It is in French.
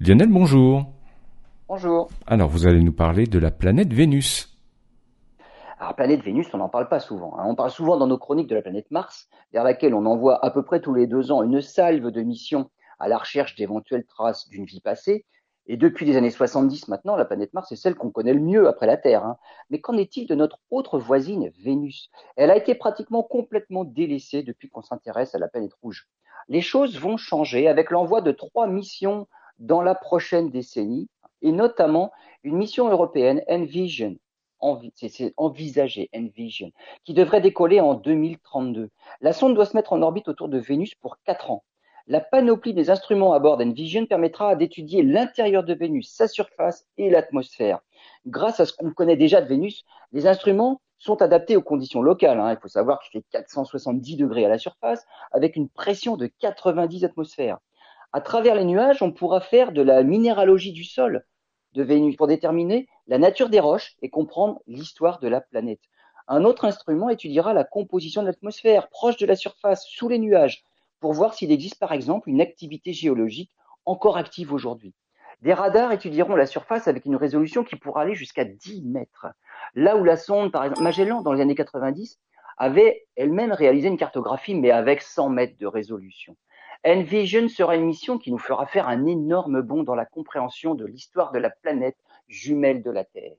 Lionel, bonjour. Bonjour. Alors, vous allez nous parler de la planète Vénus. Alors, planète Vénus, on n'en parle pas souvent. hein. On parle souvent dans nos chroniques de la planète Mars, vers laquelle on envoie à peu près tous les deux ans une salve de missions à la recherche d'éventuelles traces d'une vie passée. Et depuis les années 70 maintenant, la planète Mars est celle qu'on connaît le mieux après la Terre. hein. Mais qu'en est-il de notre autre voisine, Vénus? Elle a été pratiquement complètement délaissée depuis qu'on s'intéresse à la planète rouge. Les choses vont changer avec l'envoi de trois missions dans la prochaine décennie, et notamment une mission européenne, Envision, Envision, qui devrait décoller en 2032. La sonde doit se mettre en orbite autour de Vénus pour quatre ans. La panoplie des instruments à bord d'Envision permettra d'étudier l'intérieur de Vénus, sa surface et l'atmosphère. Grâce à ce qu'on connaît déjà de Vénus, les instruments sont adaptés aux conditions locales. hein. Il faut savoir qu'il fait 470 degrés à la surface avec une pression de 90 atmosphères. À travers les nuages, on pourra faire de la minéralogie du sol de Vénus pour déterminer la nature des roches et comprendre l'histoire de la planète. Un autre instrument étudiera la composition de l'atmosphère proche de la surface, sous les nuages, pour voir s'il existe par exemple une activité géologique encore active aujourd'hui. Des radars étudieront la surface avec une résolution qui pourra aller jusqu'à 10 mètres. Là où la sonde, par exemple, Magellan, dans les années 90, avait elle-même réalisé une cartographie, mais avec 100 mètres de résolution. Envision sera une mission qui nous fera faire un énorme bond dans la compréhension de l'histoire de la planète jumelle de la Terre.